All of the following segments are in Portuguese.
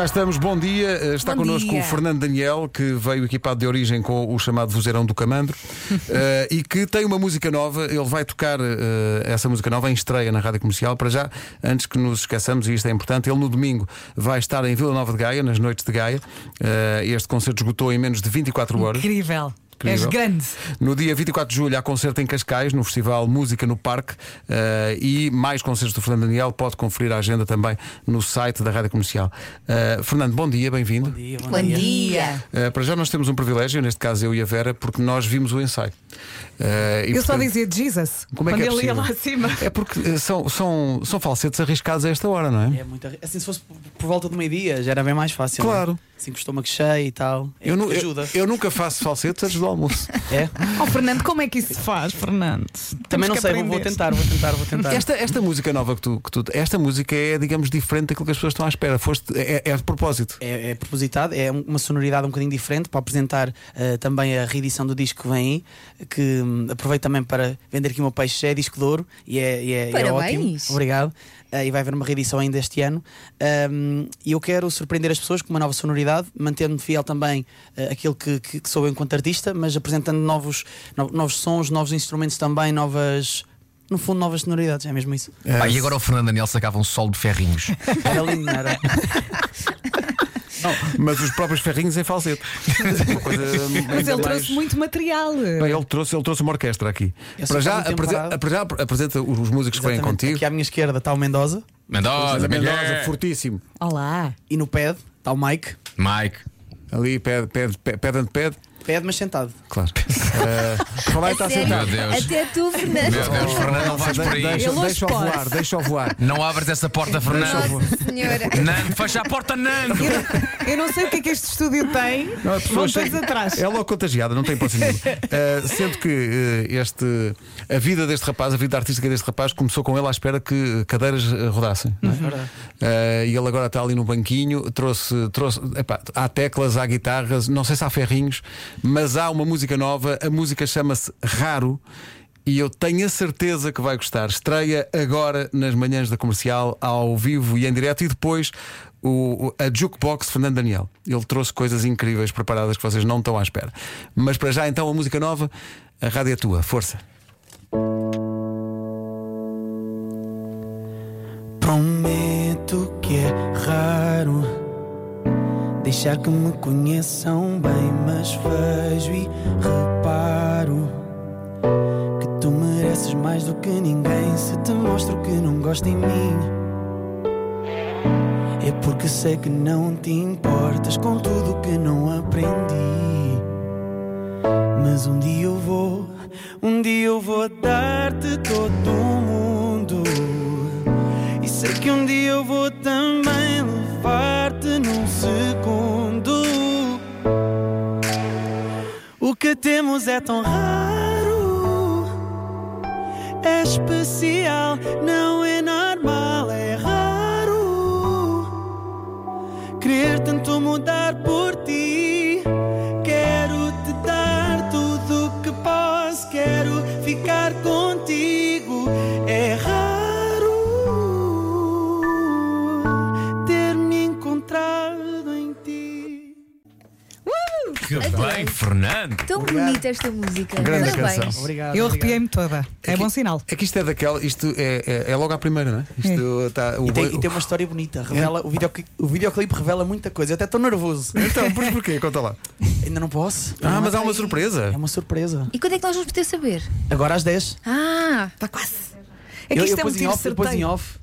Cá estamos, bom dia. Eh, Está Bom connosco dia. o Fernando Daniel, que veio equipado de origem com o chamado Vozeirão do Camandro eh, e que tem uma música nova. Ele vai tocar eh, essa música nova em estreia na rádio comercial. Para já, antes que nos esqueçamos, e isto é importante, ele no domingo vai estar em Vila Nova de Gaia, nas noites de Gaia. Eh, este concerto esgotou em menos de 24 horas. Incrível. És Incrível. grande. No dia 24 de julho há concerto em Cascais, no Festival Música no Parque eh, e mais concertos do Fernando Daniel. Pode conferir a agenda também no site da Rádio Comercial. Eh, Fernando, bom dia, bem-vindo. Bom dia, bom, Bom dia. dia. Eh, para já nós temos um privilégio, neste caso eu e a Vera, porque nós vimos o ensaio. Eu só portanto, dizia Jesus Como é quando que é ele ia lá acima. É porque são, são, são falsetes arriscados a esta hora, não é? É muito arri- Assim, se fosse por- volta do meio-dia, já era bem mais fácil. Claro. não é? Assim, com o estômago cheio e tal. É Eu, nu- que eu- ajuda. eu nunca faço falsetes antes do almoço. É? Oh, Fernando, como é que isso se faz, Fernando? Também Temos não sei, vou, vou aprender. tentar, vou tentar, vou tentar. Esta, esta música nova que tu, que tu. Esta música é, digamos, diferente daquilo que as pessoas estão à espera. Foste, é, é de propósito. É, é propositado, é uma sonoridade um bocadinho diferente para apresentar eh, também a reedição do disco que vem aí, que hum, aproveito também para vender aqui o meu peixe, é disco de ouro e é, e é, e é ótimo. Parabéns. Obrigado. Eh, e vai haver uma reedição ainda este ano. Um, e eu quero surpreender as pessoas com uma nova sonoridade, mantendo-me fiel também eh, àquilo que, que, que sou eu enquanto artista, mas apresentando novos, no- novos sons, novos instrumentos também, novas. No fundo, novas sonoridades, é mesmo isso. É, Pá, e agora o Fernando Daniel sacava um solo de ferrinhos. Era lindo, não era? Mas os próprios ferrinhos em falsete. Uma coisa Mas ainda ele mais- trouxe muito material. Bem, ele trouxe, ele trouxe uma orquestra aqui. Eu Para já, muito tempo aprese- parado. para já apresenta os os músicos que vêm Exatamente. contigo. Aqui à minha esquerda está o Mendoza Mendoza, Mendoza, fortíssimo. Olá. e no pad está o Mike. Mike. Ali, pede, pede, pede, pede ante pede. Pad, mas sentado. Claro. Uh, falar está sentado. Meu Deus. Até tu, Fernando. Meu Deus, Fernando, não vais por aí. Deixa, pode. voar, deixa-o voar. Não abres essa porta, Fernando. Nossa Senhora. Nando, fecha a porta, Nando. Eu não sei o que é que este estúdio tem. Não, a pessoa chega- atrás. É logo contagiada, não tem hipótese nenhuma. Uh, sendo que uh, este, a vida deste rapaz, a vida artística deste rapaz, começou com ele à espera que cadeiras rodassem. não é? Verdade. Uh, e ele agora está ali no banquinho, trouxe, trouxe epá, há teclas, há guitarras, não sei se há ferrinhos, mas há uma música nova, a música chama-se Raro. E eu tenho a certeza que vai gostar. Estreia agora nas manhãs da comercial, ao vivo e em direto, e depois o, a Jukebox Fernando Daniel. Ele trouxe coisas incríveis preparadas que vocês não estão à espera. Mas para já, então, a música nova, a rádio é tua, força. Prometo que é raro deixar que me conheçam bem, mas vejo e reparo que tu mereces mais do que ninguém. Se te mostro que não gosto em mim, é porque sei que não te importas com tudo que não aprendi. Mas um dia eu vou, um dia eu vou dar-te todo o mundo. E sei que um dia eu vou também que temos é tão raro, é especial, não é normal, é raro. Querer tanto mudar por bem, Fernando. Tão bonita esta música. Grande Parabéns. canção. Obrigado. Eu arrepiei-me toda. É bom sinal. É que isto é daquela, isto é, é, é logo à primeira, não é? Isto está. o E tem, boi- e tem uma história bonita. Revela, o, videoclipe, o videoclipe revela muita coisa. Eu até estou nervoso. Então, por porquê? Conta lá. Ainda não posso. Ah, Ainda mas há não uma sei. surpresa. É uma surpresa. E quando é que nós vamos poder saber? Agora às 10. Ah, Está quase. É que eu, isto eu é um em tiro off, depois em certeiro. off.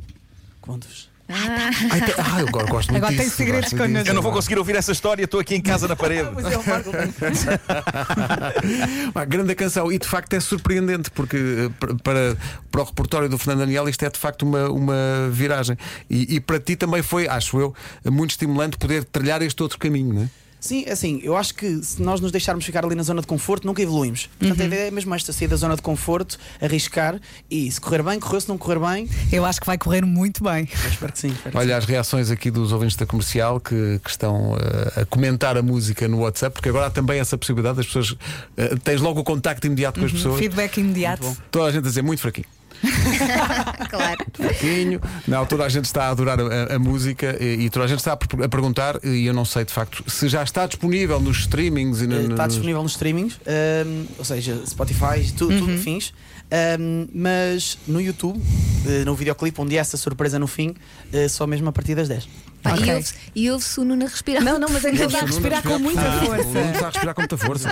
Ai, te- ah, eu gosto muito Agora tem disso, segredos gosto muito connosco. disso. Eu não vou conseguir ouvir essa história, estou aqui em casa na parede. Pois é, o Marco. Pá, grande canção e de facto é surpreendente porque eh, para, para o repertório do Fernando Daniel isto é de facto uma, uma viragem e, e para ti também foi, acho eu, muito estimulante poder trilhar este outro caminho, não é? Sim, assim, eu acho que se nós nos deixarmos ficar ali na zona de conforto, nunca evoluímos. Portanto, a ideia é mesmo esta: sair da zona de conforto, arriscar e se correr bem, correu, se não correr bem, Eu acho que vai correr muito bem. eu espero que sim. espero que Olha as reações aqui dos ouvintes da comercial que, que estão eh, a comentar a música no WhatsApp, porque agora há também essa possibilidade das pessoas. eh, tens logo o contacto imediato com as pessoas. Feedback imediato. Toda a gente a dizer muito fraquinho. Claro. pouquinho. Na altura a gente está a adorar a, a música e, e toda a gente está a, a perguntar, e eu não sei de facto, se já está disponível nos streamings e no, Eh, no- Está disponível nos streamings, ehm, ou seja, Spotify, tu, tudo fins. Ehm, mas no YouTube, eh, no videoclipe, onde há essa surpresa no fim, eh, só mesmo a partir das 10. Pá, Ok. E ouve-se e ouve-se o Nuno a respirar. Não, não, mas é que ele está a respirar com muita Ah, o Nuno força. está a respirar com muita força.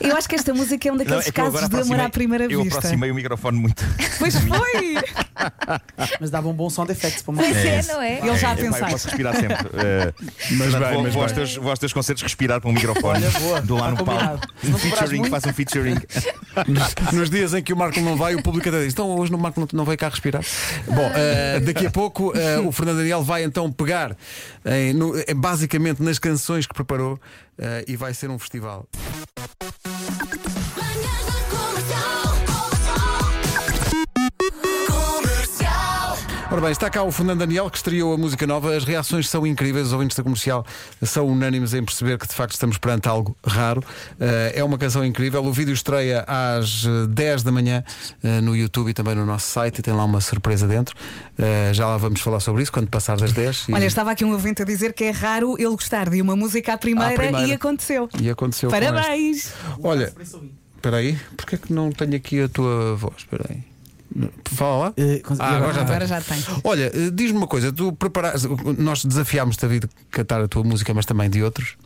Eu acho que esta música é um daqueles Não, é eu casos de amor à primeira Eu vista. aproximei o microfone muito. Pois foi! Mas dava um bom sound effects para uma Pois é, não é? Ele já a Epá, eu posso respirar sempre. Eh, Mas bem, vou, mas vou aos, teus, vou aos teus concertos respirar para o microfone. Olha, boa. Do lá no palco. Um featuring, faz um featuring. Nos, nos dias em que o Marco não vai, o público até diz: então hoje o Marco não, não veio cá respirar. Bom, eh, daqui a pouco eh, o Fernando Daniel vai então pegar em- no- eh, basicamente nas canções que preparou eh, e vai ser um festival. Ora bem, está cá o Fernando Daniel que estreou a música nova. As reações são incríveis, os ouvintes da comercial são unânimes em perceber que de facto estamos perante algo raro. Eh, é uma canção incrível. O vídeo estreia às eh, 10 da manhã eh, no YouTube e também no nosso site e tem lá uma surpresa dentro. Eh, já lá vamos falar sobre isso quando passar das 10. E, Olha, estava aqui um ouvinte a dizer que é raro ele gostar de uma música à primeira, À primeira. e aconteceu. e aconteceu. Parabéns! Olha, espera aí, porque é que não tenho aqui a tua voz? Espera aí. Fala lá. Cons- Ah, agora já. Agora já tem. Olha, eh, diz-me uma coisa, tu preparaste, nós desafiámos David a cantar a tua música, mas também de outros.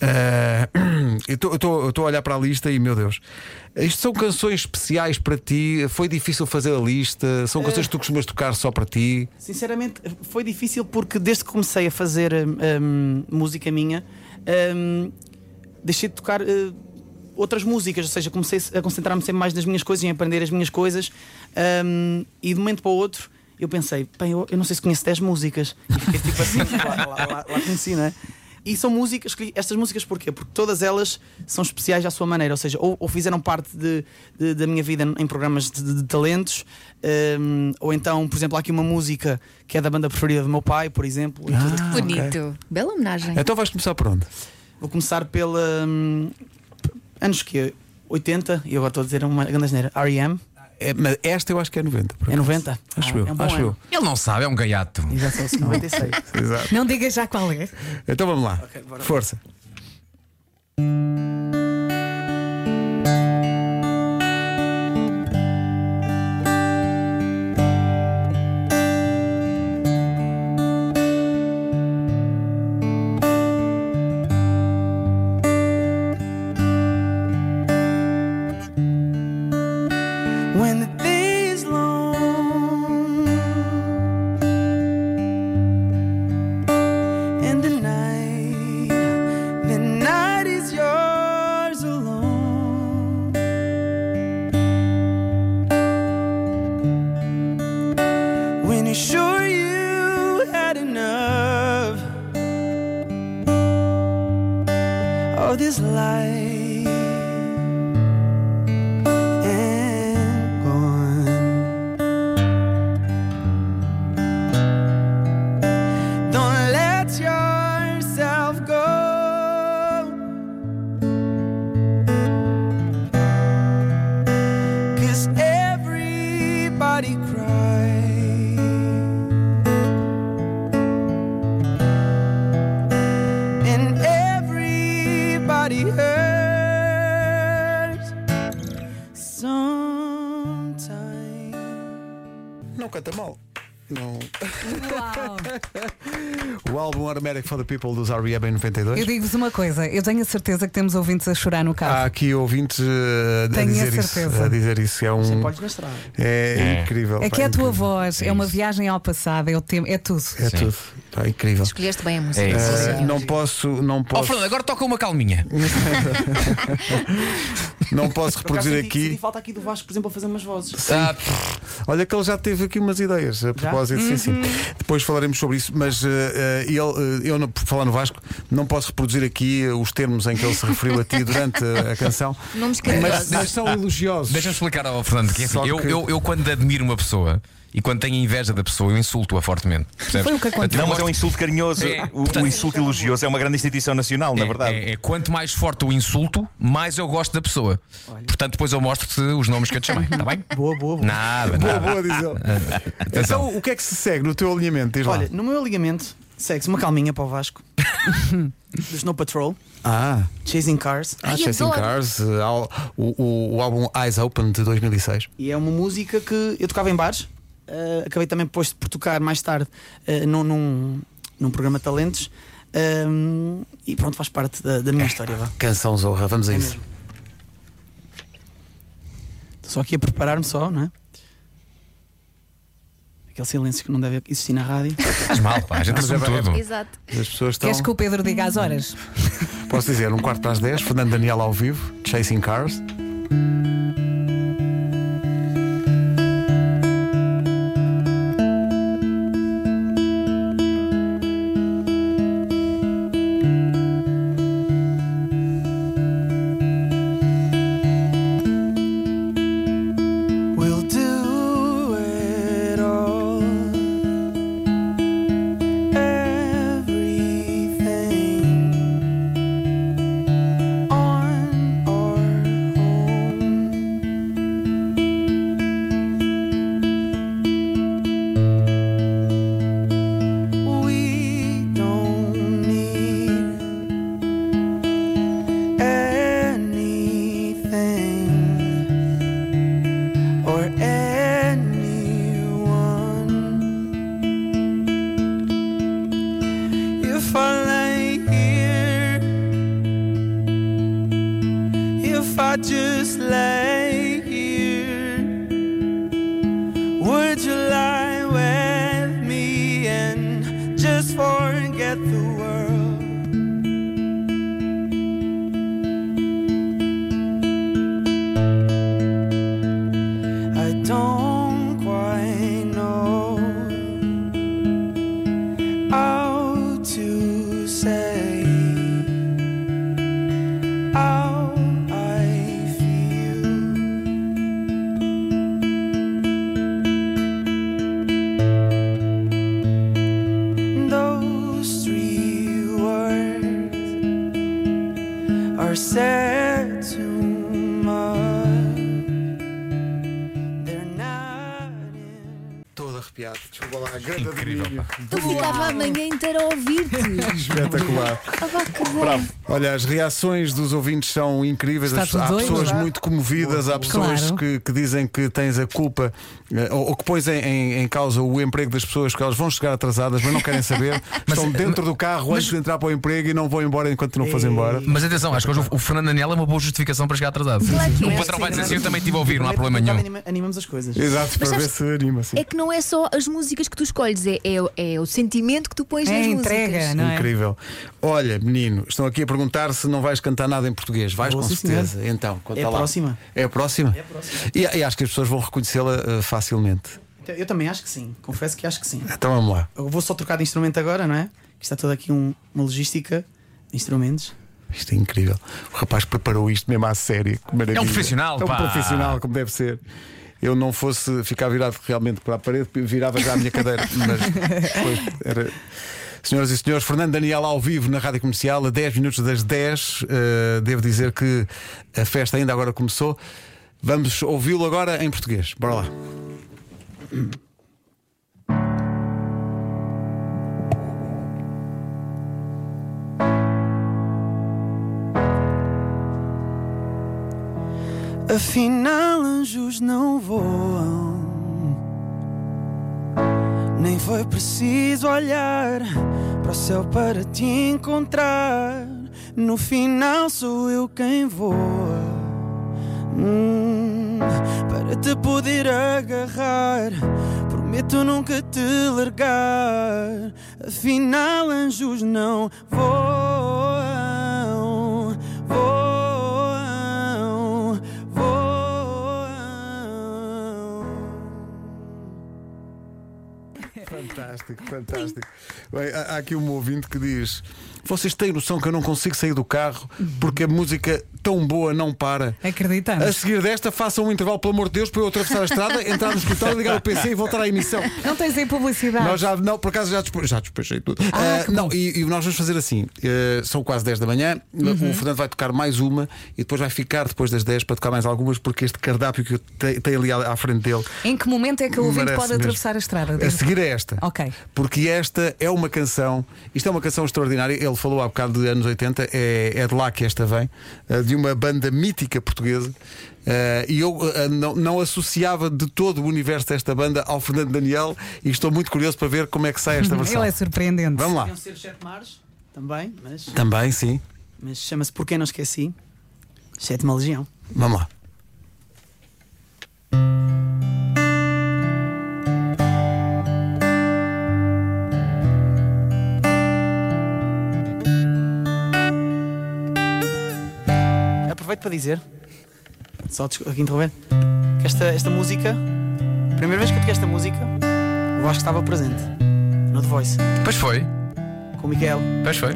Eh, eu estou a olhar para a lista e, meu Deus, isto são canções especiais para ti? Foi difícil fazer a lista? São canções que tu costumas tocar só para ti? Sinceramente, foi difícil porque desde que comecei a fazer hum, hum, música minha, hum, deixei de tocar eh, outras músicas, ou seja, comecei a concentrar-me sempre mais nas minhas coisas, em aprender as minhas coisas, hum, e de um momento para o outro eu pensei, bem, eu, eu não sei se conheço 10 músicas. E fiquei tipo assim, lá, lá, lá, lá conheci, não é? E são músicas, escolhi estas músicas porquê? Porque todas elas são especiais à sua maneira, ou seja, ou, ou fizeram parte de, de- da minha vida em programas de, de- de talentos, hum, ou então, por exemplo, há aqui uma música que é da banda preferida do meu pai, por exemplo. Ah, Bonito. Bela homenagem. Então vais começar por onde? Vou começar pela. Anos que 80, e agora estou a dizer uma grande asneira, R.E.M. É, mas esta eu acho que é 90. por É acaso. 90? Acho Ah, eu, é um acho ano. eu. Ele não sabe, é um gaiato. E já são 96. Exato. Não digas já qual é. Então vamos lá. bora. Força. Everybody cries. And everybody hurts sometimes. Não canta mal. Não. Uau. O álbum Automatic for the People dos R.E.M. em 92. Eu digo-vos uma coisa, eu tenho a certeza que temos ouvintes a chorar no carro. Há aqui ouvintes eh, a, Tenho a dizer isso, certeza. a dizer isso. É, Você um, pode mostrar. é, incrível. é pá, que é a tua incrível. voz, é uma viagem ao passado, é, o tema, é tudo. É Sim. tudo. Pá, incrível. Escolheste bem a música. É isso. Eh, senhor. não posso, não Ó posso, Fernando, agora toca uma calminha. não posso Por acaso reproduzir senti, senti aqui. falta aqui do Vasco, por exemplo, a fazer umas vozes. Ah, Olha que ele já teve aqui umas ideias a propósito, sim, sim. Depois falaremos sobre isso, mas eh, eh, ele, eh, eu, não- por falar no Vasco, não posso reproduzir aqui eh, os termos em que ele se referiu a ti durante eh, a canção, Nomes mas, carinhosos. mas são elogiosos. Deixa-me explicar ao Fernando que é assim, Só eu, que- eu, eu quando admiro uma pessoa e quando tenho inveja da pessoa, eu insulto-a fortemente. Percebes? Foi o que aconteceu. Não, mas é um insulto carinhoso. É, o, portanto- o insulto elogioso é uma grande instituição nacional, na É, verdade. é- é quanto mais forte o insulto, mais eu gosto da pessoa. Portanto, depois eu mostro-te os nomes que eu te chamei, está bem? Boa, boa, boa. Nada, Boa, nada. boa, diz ele. Então, o que é que se segue no teu alinhamento? Diz lá. Olha, no meu ligamento segue-se uma calminha para o Vasco. do Snow Patrol, Ah, Chasing Cars. ah Ai, Chasing adoro. Cars, eh, o, o- o álbum Eyes Open de 2006. E é uma música que eu tocava em bares. Eh, acabei também depois por tocar mais tarde eh, num, num, num programa talentos. ehm, e pronto, faz parte da, da minha história. Vá. Canção Zorra, vamos a É isso. mesmo. Estou só aqui a preparar-me só, não é? Aquele silêncio que não deve existir na rádio. Faz mal, pá, a gente é assume bem- tudo. Exato. As pessoas estão. Queres que o Pedro diga as horas? Posso dizer, um quarto para as 10, Fernando Daniel ao vivo, Chasing Cars. Olha, as reações dos ouvintes são incríveis. Está há doido, pessoas não é? muito comovidas, há pessoas Claro. que, que dizem que tens a culpa eh, ou, ou que pões em, em- em causa o emprego das pessoas, que elas vão chegar atrasadas, mas não querem saber. Estão dentro do carro antes de entrar para o emprego e não vão embora enquanto não fossem embora. Mas atenção, acho que hoje o- Fernando Daniel é uma boa justificação para chegar atrasado. Claro o é. patrão vai dizer Sim, assim: eu também estive a ouvir, não há Prometo problema nenhum. anima- Animamos as coisas. Exato, para ver sabes- se anima. Sim. É que não é só as músicas que tu escolhes, é, é, é o sentimento que tu pões É nas a músicas. entrega, não é? Incrível. Olha, menino, estão aqui a perguntar se não vais cantar nada em português. Vais Vou, com sim, certeza. Então, conta É a lá. próxima. É a próxima? É a próxima. E, e acho que as pessoas vão reconhecê-la eh, facilmente. Então, Eu também acho que sim. Confesso que acho que sim. Então vamos lá. Eu vou só trocar de instrumento agora, não é? Que está toda aqui um- uma logística de instrumentos. Isto é incrível. O rapaz preparou isto mesmo à série. Que maravilha. É um profissional, É um pá. profissional, como deve ser. Eu não fosse ficar virado realmente para a parede, virava já a minha cadeira. Mas depois era. Senhoras e senhores, Fernando Daniel ao vivo na Rádio Comercial, a 10 minutos das 10. Uh, devo dizer que a festa ainda agora começou. Vamos ouvi-lo agora em português. Bora lá. Afinal, anjos não voam. Nem foi preciso olhar para o céu para te encontrar. No final, sou eu quem voa. Hum, para te poder agarrar. Prometo nunca te largar. Afinal, anjos não voam. Fantástico, fantástico. Bem, há, há aqui um ouvinte que diz: Vocês têm noção que eu não consigo sair do carro porque a música tão boa não para. A Acreditamos. seguir desta, façam um intervalo, pelo amor de Deus, para eu atravessar a estrada, entrar no escritório, ligar o PC e voltar à emissão. Não tens aí publicidade. Nós já, não, por acaso já, despe- já despejei tudo. Ah, que não, e, e nós vamos fazer assim: eh, são quase 10 da manhã, Uhum. o Fernando vai tocar mais uma e depois vai ficar depois das 10 para tocar mais algumas, porque este cardápio que tem ali à, à frente dele. Em que momento é que o ouvinte pode mesmo. atravessar a estrada? A seguir é esta. Ok. Porque esta é uma canção, isto é uma canção extraordinária. Ele falou há bocado de anos 80, é, é de lá que esta vem, eh, de uma banda mítica portuguesa. Eh, e eu eh, não, não associava de todo o universo desta banda ao Fernando Daniel e estou muito curioso para ver como é que sai esta versão. Ele é surpreendente. Vamos lá. Ser sete mares, também, mas, Também, sim. mas chama-se Porquê Não Esqueci. Sétima Legião. Vamos lá. Aproveito para dizer, só aqui interromper, que esta, esta música, a primeira vez que eu toquei esta música, o Vasco estava presente no The Voice, Pois foi, com o Miguel. pois foi.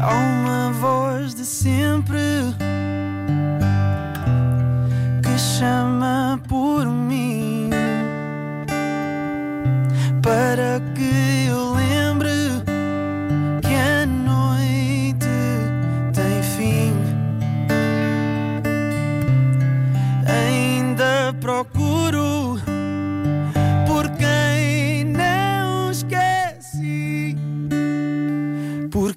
Há uma voz de sempre que chama por mim por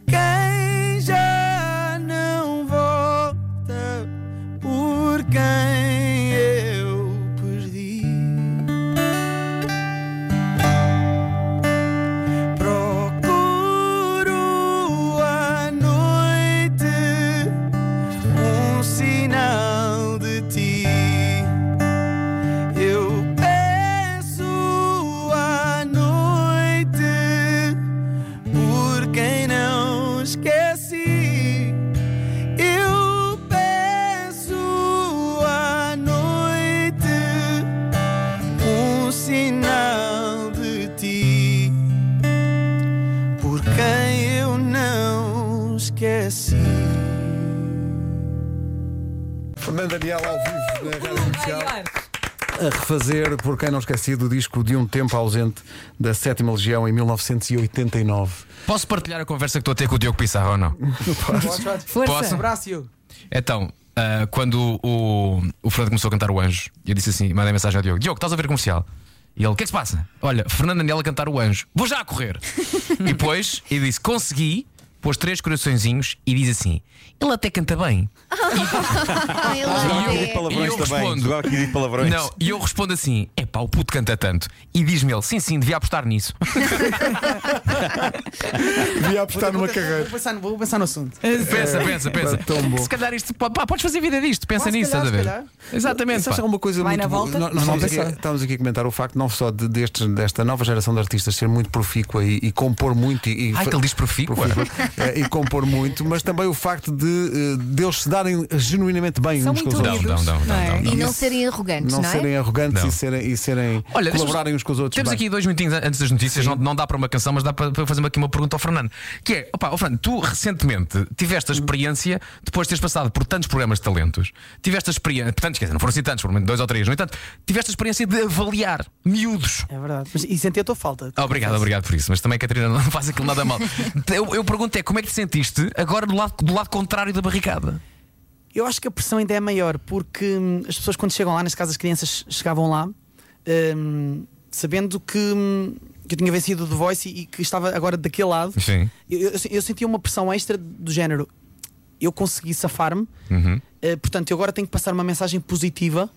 A refazer, por quem não esquecido, o disco de um tempo ausente da Sétima Legião em 1989. Posso partilhar a conversa que estou a ter com o Diogo Pissarro ou não? Força. Posso? Abraço. Então, ah, quando o, o Fernando começou a cantar o Anjo, eu disse assim: mandei mensagem ao Diogo: Diogo, estás a ver comercial? E ele: O que é que se passa? Olha, Fernando Daniel a cantar o Anjo, vou já a correr. e depois, ele disse: Consegui, pôs três coraçõezinhos e diz assim: Ele até canta bem. Ele é. palavrões E eu respondo. Não, e eu respondo assim: É pá, o puto canta tanto. E diz-me ele: Sim, sim, devia apostar nisso. Devia apostar numa Vou carreira. pensar, no- vou pensar no assunto. pensa, pensa, pensa. tão bom. Se calhar isto, pá, podes fazer vida disto, pensa Ah, se nisso, calhar, estás a ver? calhar. Exatamente. Sabes pá. alguma coisa Vai muito na boa? volta? Nós, nós Vamos estamos, aqui, pensar. estamos aqui a comentar o facto não só de, destes, desta nova geração de artistas ser muito profícua e, e compor muito e, e Ai, fa- que ele diz profícua. eh, e compor muito, mas também o facto de eh, deles se darem genuinamente bem São uns com os outros. Não, não, não, é? não, não. E não serem arrogantes, Não não, é? serem arrogantes Não. e serem, e serem Olha, deixa-me- colaborarem uns com os outros. Temos bem. aqui dois minutinhos an- antes das notícias, não, não dá para uma canção, mas dá para, para fazer aqui uma pergunta ao Fernando. Que é, opa, ó Fernando, tu recentemente tiveste a experiência, depois de teres passado por tantos programas de talentos, tiveste a experiência, tantos, quer dizer, não foram assim tantos, provavelmente dois ou três, no entanto, tiveste a experiência de avaliar miúdos. É verdade. Mas, e senti a tua falta. Ah, Obrigado, obrigado por isso, mas também a Catarina não faz aquilo nada mal. Eu, eu pergunto é como é que te sentiste agora do lado, do lado contrário da barricada? Eu acho que a pressão ainda é maior porque hum, as pessoas quando chegam lá, neste caso as crianças chegavam lá, hum, sabendo que, hum, que eu tinha vencido o The Voice e, e que estava agora daquele lado, Sim. eu, eu, eu sentia uma pressão extra do género. Eu consegui safar-me, Uhum. eh, portanto, eu agora tenho que passar uma mensagem positiva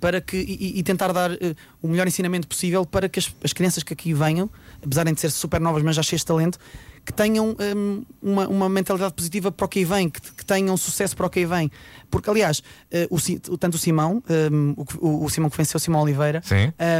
para que, e, e- tentar dar eh, o melhor ensinamento possível para que as, as crianças que aqui venham, apesar de ser super novas, mas já cheias de talento, que tenham hum, uma, uma mentalidade positiva para o que vem, que, que tenham sucesso para o que vem. Porque, aliás, eh, o, tanto o Simão, hum, o, o, Simão que venceu, o Simão Oliveira,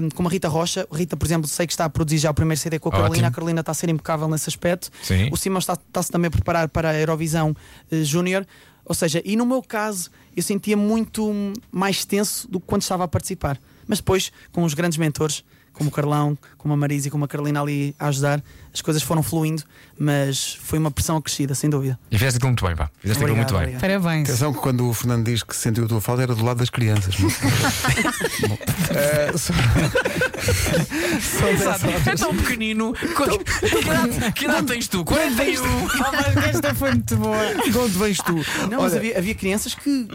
hum, como a Rita Rocha, Rita, por exemplo, sei que está a produzir já o primeiro CD com a Carolina, Ótimo. a Carolina está a ser impecável nesse aspecto. Sim. O Simão está- está-se também a preparar para a Eurovisão eh, Júnior. Ou seja, e no meu caso, eu sentia muito mais tenso do que quando estava a participar. Mas depois, com os grandes mentores, como o Carlão, como a Marisa e como a Carolina ali a ajudar, as coisas foram fluindo, mas foi uma pressão acrescida, sem dúvida. E fizeste aquilo muito bem, pá. Fizeste aquilo muito Obrigado, bem. Parabéns. Atenção que quando o Fernando diz que sentiu a tua falta era do lado das crianças. Bom, eh, só- É tão pequenino. Quanto- Que idade- Que idade tens tu? 41. Esta foi muito boa. de onde vens tu? Não, mas Olha, havia, havia crianças que,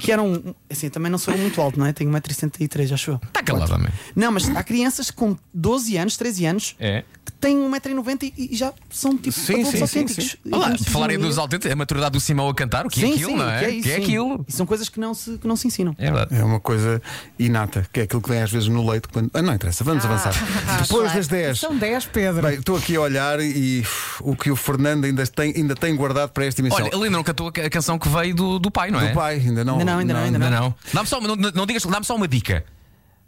que eram. Assim, eu também não sou muito alto, não é? Tenho 1,63m, acho eu. Está calado, homem. Não, mas há crianças com 12 anos, 13 anos, É. têm 1,90m e, e já são tipo Sim, sim, sim, autênticos. sim. E Olá, vamos por falar em fazer dos autênticos, a maturidade do Simão a cantar, o que é Sim, aquilo, sim, não é? que é isso, que é sim. aquilo. E são coisas que não se, que não se ensinam. É verdade. É uma coisa inata, que é aquilo que vem às vezes no leite. Quando... Ah, não interessa, vamos avançar. Depois das 10. São 10, Pedro. Bem, estou aqui a olhar e o que o Fernando ainda tem, ainda tem guardado para esta emissão. Olha, ele ainda não cantou a ca- a canção que veio do, do pai, não é? do pai, ainda não. Ainda não, ainda não, ainda não. Dá-me só, uma- não, não digas, dá-me só uma dica.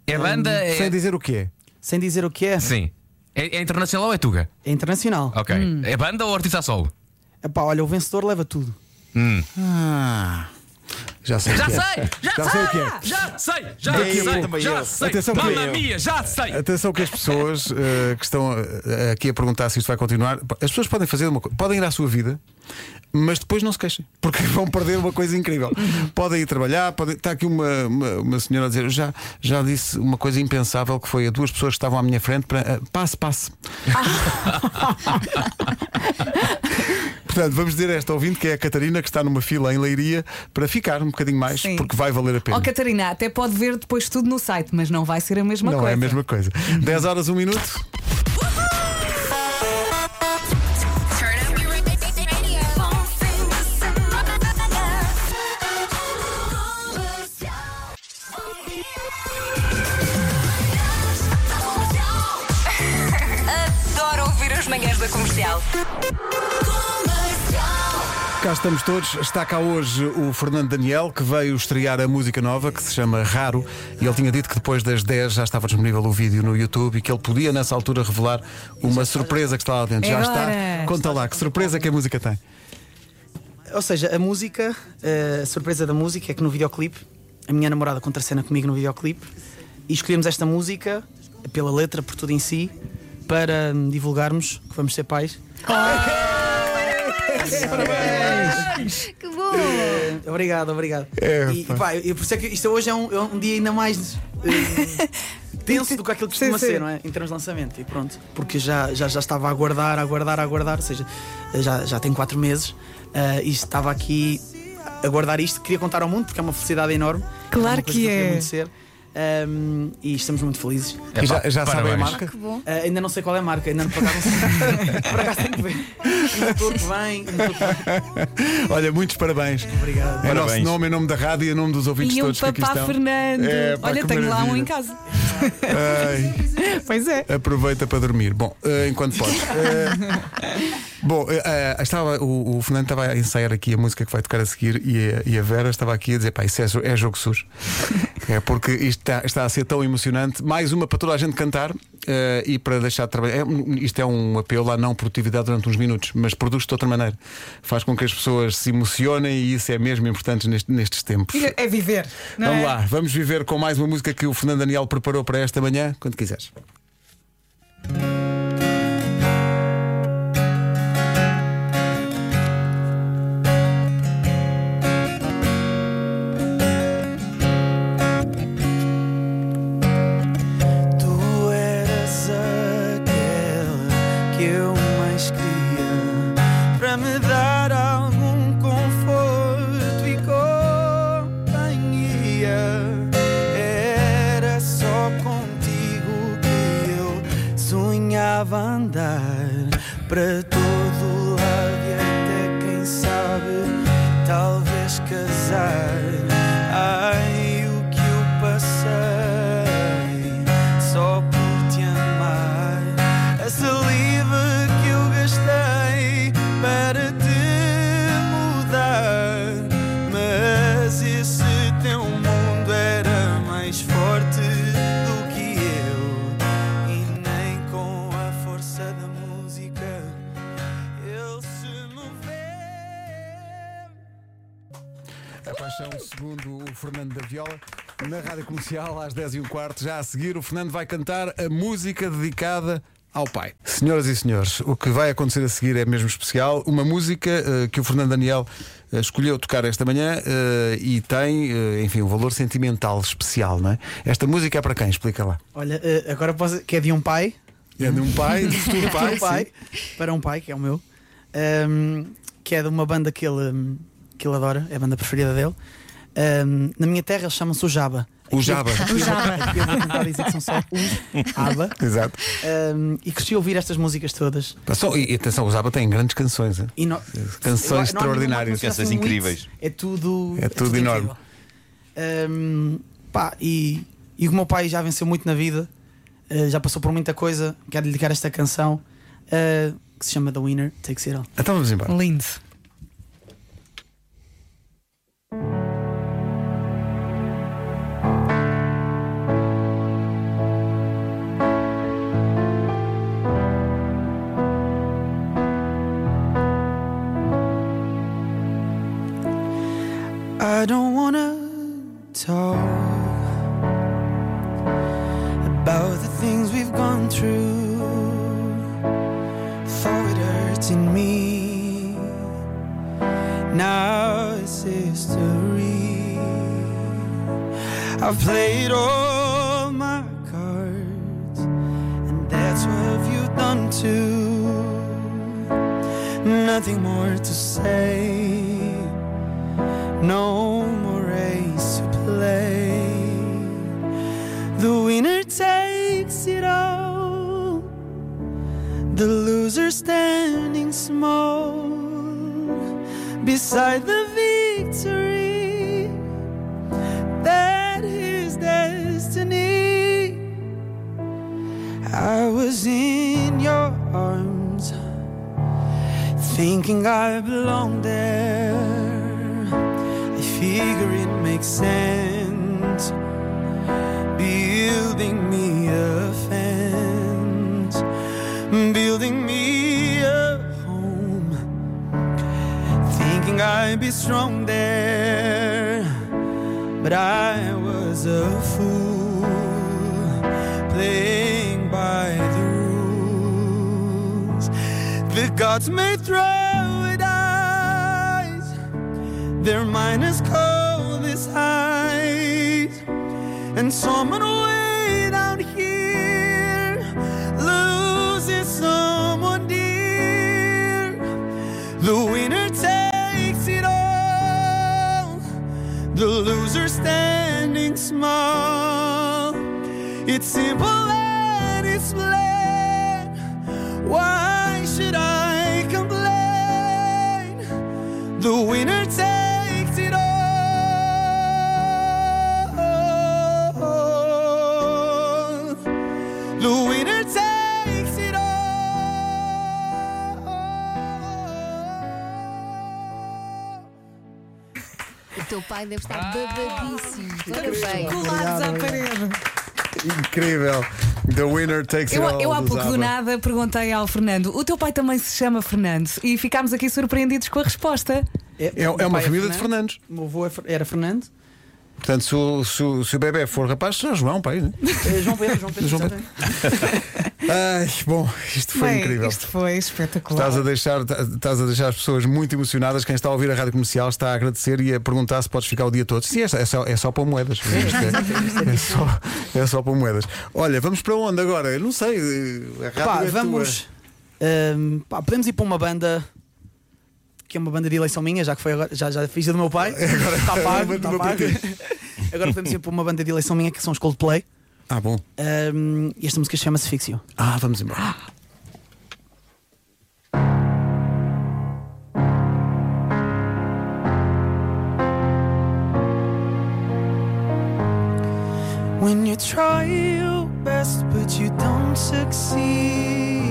É banda. É... Sem dizer o quê? Sem dizer o que é, Sim. É, é internacional ou é Tuga? é internacional. Ok. É banda ou artista a solo? Epá, olha, o vencedor leva tudo. Ah, já sei. Já é. sei! Já, Já sei o que é. Já sei! Já Daqui sei! pouco. Já sei! Atenção que Mamma eu- mia, já sei! Atenção que as pessoas eh, que estão eh, aqui a perguntar se isto vai continuar, as pessoas podem fazer uma coisa, podem ir à sua vida, mas depois não se queixem, porque vão perder uma coisa incrível. Podem ir trabalhar, podem... está aqui uma, uma, uma senhora a dizer, já, já disse uma coisa impensável que foi a duas pessoas que estavam à minha frente para eh, passe, passe. Portanto, vamos dizer a esta ouvinte que é a Catarina, que está numa fila em Leiria, para ficar um bocadinho mais, Sim. porque vai valer a pena. Ó Catarina, até pode ver depois tudo no site, mas não vai ser a mesma não coisa. é a mesma coisa. 10 horas, 1 minuto. Adoro ouvir as manhãs da comercial. Cá estamos todos. Está cá hoje o Fernando Daniel, que veio estrear a música nova que se chama Raro. E ele tinha dito que depois das 10 já estava disponível o vídeo no YouTube e que ele podia nessa altura revelar uma surpresa que está lá dentro. É já está. Conta lá, que surpresa que a música tem. Ou seja, a música, eh, a surpresa da música é que no videoclipe, a minha namorada contracena comigo no videoclipe e escolhemos esta música pela letra, por tudo em si, para hum, divulgarmos que vamos ser pais. Que bom! Eh, obrigado, obrigado. É, e, pá. e pá, eu, por isso é que isto hoje é um, é um dia ainda mais eh, tenso do que aquilo que Sim, costuma sim. ser, não é? Em termos de lançamento. E pronto, porque já, já, já estava a aguardar, a aguardar, a aguardar, ou seja, já, já tem quatro meses eh, e estava aqui a guardar isto. Queria contar ao mundo porque é uma felicidade enorme. Claro uma coisa que eu queria é. muito ser. Um, e estamos muito felizes. E já, já sabem a parabéns. marca? Uh, ainda não sei qual é a marca, ainda não sei. por acaso tenho que ver. Ainda estou que vem, ainda estou que vem. Olha, muitos parabéns. Obrigado. Em nosso Parabéns. nome, em nome da rádio e em nome dos ouvintes E um todos que aqui papá estão. Fernando. É, pá, Olha, tenho lá um maravilha. em casa. Ai. Pois é. Aproveita para dormir. Bom, eh, enquanto pode. Eh, bom, eh, eh, estava, o, o Fernando estava a ensaiar aqui a música que vai tocar a seguir e a, e a Vera estava aqui a dizer: pá, isso é, é jogo sujo. É porque isto está, está a ser tão emocionante. Mais uma para toda a gente cantar eh, e para deixar de trabalhar. É isto é um apelo à não produtividade durante uns minutos, mas produz de outra maneira. Faz com que as pessoas se emocionem e isso é mesmo importante neste- nestes tempos. É viver. não Vamos é? lá, vamos viver com mais uma música que o Fernando Daniel preparou para esta manhã, quando quiseres. Comercial, às 10 e um quarto, já a seguir, o Fernando vai cantar a música dedicada ao pai. Senhoras e senhores, o que vai acontecer a seguir é mesmo especial. Uma música eh, que o Fernando Daniel eh, escolheu tocar esta manhã eh, e tem, enfim, um valor sentimental especial, não é? Esta música é para quem? Explica lá. Olha, agora posso, que é de um pai. É de um pai, de futuro de pai. um pai para um pai, que é o meu, ehm, que é de uma banda que ele, que ele adora, é a banda preferida dele. Ehm, na minha terra eles chamam-se o Jaba. O Jaba. Vou- aqui eu vou tentar dizer que são só os Aba. Exato. Ehm, e cresci a ouvir estas músicas todas. Passou, e, atenção, o Zaba tem grandes canções. hein? E no- Canções extraordinárias. Canções um hit. incríveis. É tudo. É tudo enorme. incrível. Ehm, pá, e, e o meu pai já venceu muito na vida, eh, já passou por muita coisa. Quero lhe dedicar esta canção eh, que se chama The Winner Takes It All. Então vamos embora. Lindo. I don't wanna talk about the things we've gone through. Thought it hurts in me. Now it's history. I've played all my cards, and that's what you've done too. Nothing more to say no more race to play. The winner takes it all, the loser standing small beside the victory. That is destiny. I was in your arms, thinking I belonged there. Figure it makes sense. Building me a fence, building me a home. Thinking I'd be strong there, but I was a fool playing by the rules. The gods may throw their mind is cold as ice And someone way down here Loses someone dear. The winner takes it all. The loser standing small. It's simple Deve estar babadíssimo. Parabéns. Colados à parede. Incrível. The winner takes Eu, it all. eu há pouco do nada perguntei ao Fernando: o teu pai também se chama Fernando? E ficámos aqui surpreendidos com a resposta. É, meu é uma pai família de Fernando, Fernandes. O meu avô é era Fernando. Portanto, se o, se o- se o bebê for rapaz, será João, pai. Né? Eh, João Pedro, João Pedro. João Pedro. Ai, bom, isto foi Bem, incrível. Isto foi espetacular. Estás a, deixar, estás a deixar as pessoas muito emocionadas. Quem está a ouvir a rádio comercial está a agradecer e a perguntar se podes ficar o dia todo. Sim, é só, é só, é só para moedas. É, é só, é só para moedas. Olha, vamos para onde agora? Eu não sei. Pá, é vamos. ehm, pá, podemos ir para uma banda que é uma banda de eleição minha, já que foi agora, já, já fiz a do meu pai. Agora está pago. uma Está pago. agora podemos ir para uma banda de eleição minha que são os Coldplay. Ah, bom. Ehm, e esta música chama-se Fixio. Ah, vamos embora. When you try your best but you don't succeed.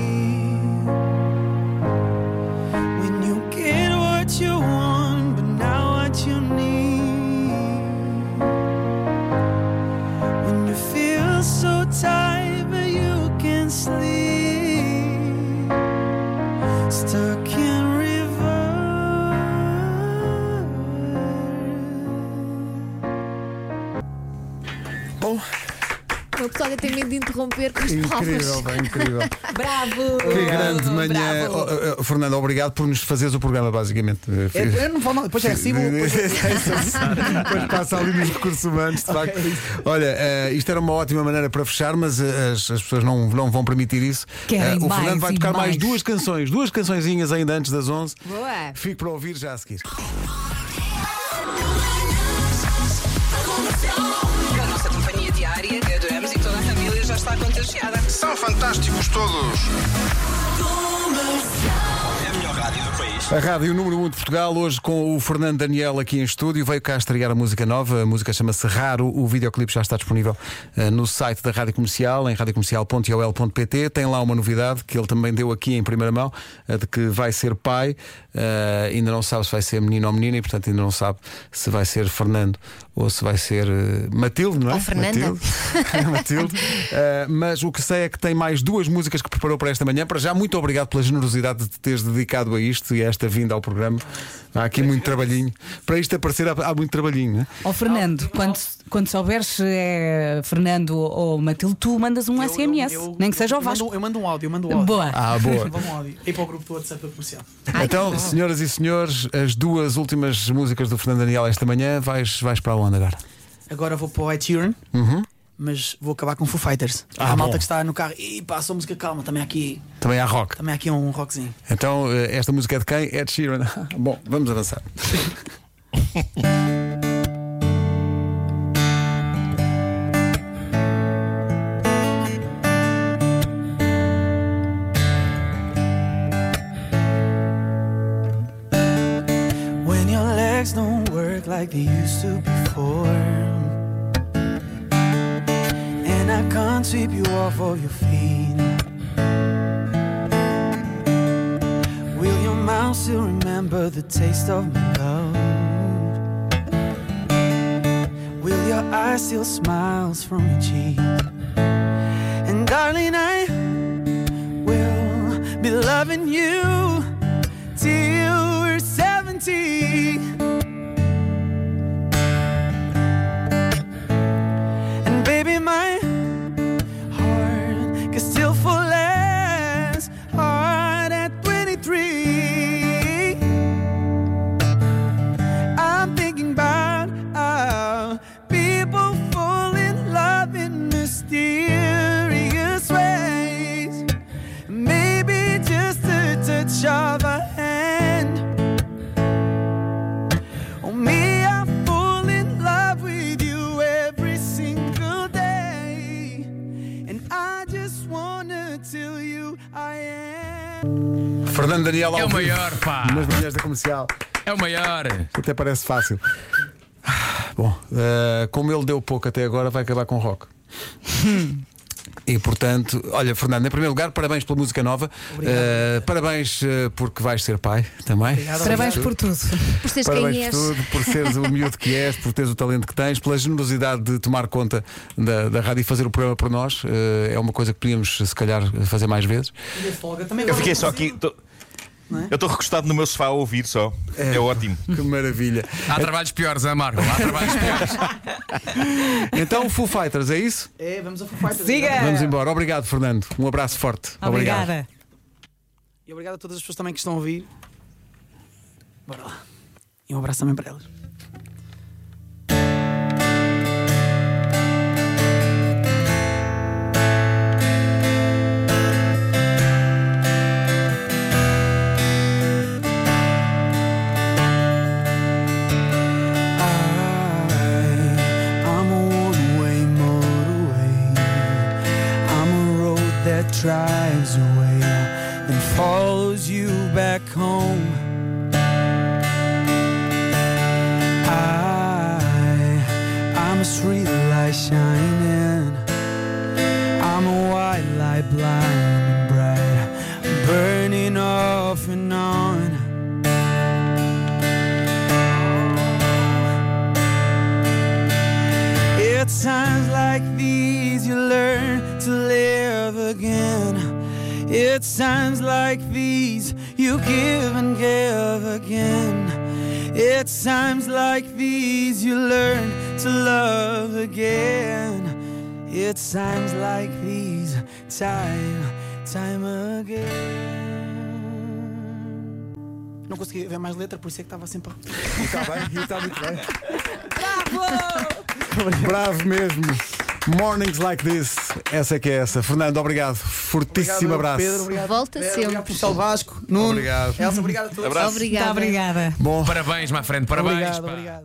Bom, O pessoal tem medo de interromper com as palmas. incrível, bem, incrível. Bravo! Que grande manhã. bravo. Oh, oh, oh, Fernando, obrigado por nos fazeres o programa, basicamente. Eu, eu não falo depois é recibo. depois- Depois passa ali nos recursos humanos, de facto. Olha, eh, isto era uma ótima maneira para fechar, mas eh, as, as pessoas não, não vão permitir isso. Querem Eh, o Fernando vai tocar mais. mais. duas canções, duas cançõezinhas ainda antes das 11. Boa. Fico para ouvir já a seguir. Está contagiada. São fantásticos todos. A Rádio Número 1 de Portugal, hoje com o Fernando Daniel aqui em estúdio, veio cá estrear a música nova, a música chama-se Raro, o videoclipe já está disponível eh, no site da Rádio Comercial, em radiocomercial.ol.pt. Tem lá uma novidade que ele também deu aqui em primeira mão, a de que vai ser pai, eh, ainda não sabe se vai ser menino ou menina e, portanto, ainda não sabe se vai ser Fernando ou se vai ser eh, Matilde, não é? Ou Fernanda. Matilde. Matilde. Uh, mas o que sei é que tem mais duas músicas que preparou para esta manhã. Para já, muito obrigado pela generosidade de te teres dedicado a isto e a esta vinda ao programa. Há aqui muito trabalhinho. Para isto aparecer, há, muito trabalhinho. Né? Ó Fernando, quando, quando souberes se é Fernando ou Matilde, tu mandas um eu- SMS, eu- nem que seja ao eu mando- Vasco. Eu mando um áudio, eu mando um áudio. Boa. Ah, boa. Vamos um áudio. E para o grupo do WhatsApp da comercial. então, senhoras e senhores, as duas últimas músicas do Fernando Daniel esta manhã, vais, vais para onde agora? Agora vou para o Ed Sheeran, Uhum. mas vou acabar com Foo Fighters. Ah, a malta bom. que está no carro. E passa a música calma, também aqui, Também há rock. também aqui um rockzinho. Então, eh, esta música é de quem? Ed Sheeran. Bom, vamos avançar. like they used to before. And I can't sweep you off of your feet. Will your mouth still remember the taste of my love? Will your eyes still smiles from your cheek? And darling, I will be loving you Fernando Daniel ao É o maior, pá. Nas manhãs da comercial. É o maior. Até parece fácil. Bom, eh, como ele deu pouco até agora, vai acabar com rock. E portanto, olha, Fernando, em primeiro lugar, parabéns pela música nova. Eh, parabéns eh, porque vais ser pai também. Parabéns por tudo. Por seres Parabéns quem por és. tudo, por seres o miúdo que és, por teres o talento que tens, pela generosidade de tomar conta da, da rádio e fazer o programa por nós. Eh, é uma coisa que podíamos, se calhar, fazer mais vezes. E de folga também Eu fiquei só aqui. tô- Eu estou recostado no meu sofá a ouvir só. É, ótimo. Que maravilha. Há trabalhos piores, hein, Marco? Há trabalhos piores. Então, Full Fighters, é isso? É, vamos a Foo Fighters. Siga! Vamos embora. Obrigado, Fernando. Um abraço forte. Obrigado. Obrigada. E obrigado a todas as pessoas também que estão a ouvir. Bora lá. E um abraço também para elas. Drives away and follows you back home. I, I'm a street light shining. I'm a white light blind and bright, burning off and on. It's times times like these you give and give again. It's times like these you learn to love again. It's times like these, time, time again. Não consegui ver mais letra, por isso é que estava sempre está bem, está muito bem. Bravo! Bravo mesmo. Mornings like this. Essa é que é essa. Fernando, obrigado. Fortíssimo Obrigado, abraço. Pedro, obrigado. Volta Vera, sempre. Obrigado, Vasco. Nuno. Obrigado. Elsa, obrigado a todos. Abraço. Obrigada. Muito obrigada. Bom. Parabéns, my friend, parabéns. Obrigado, pá. obrigado.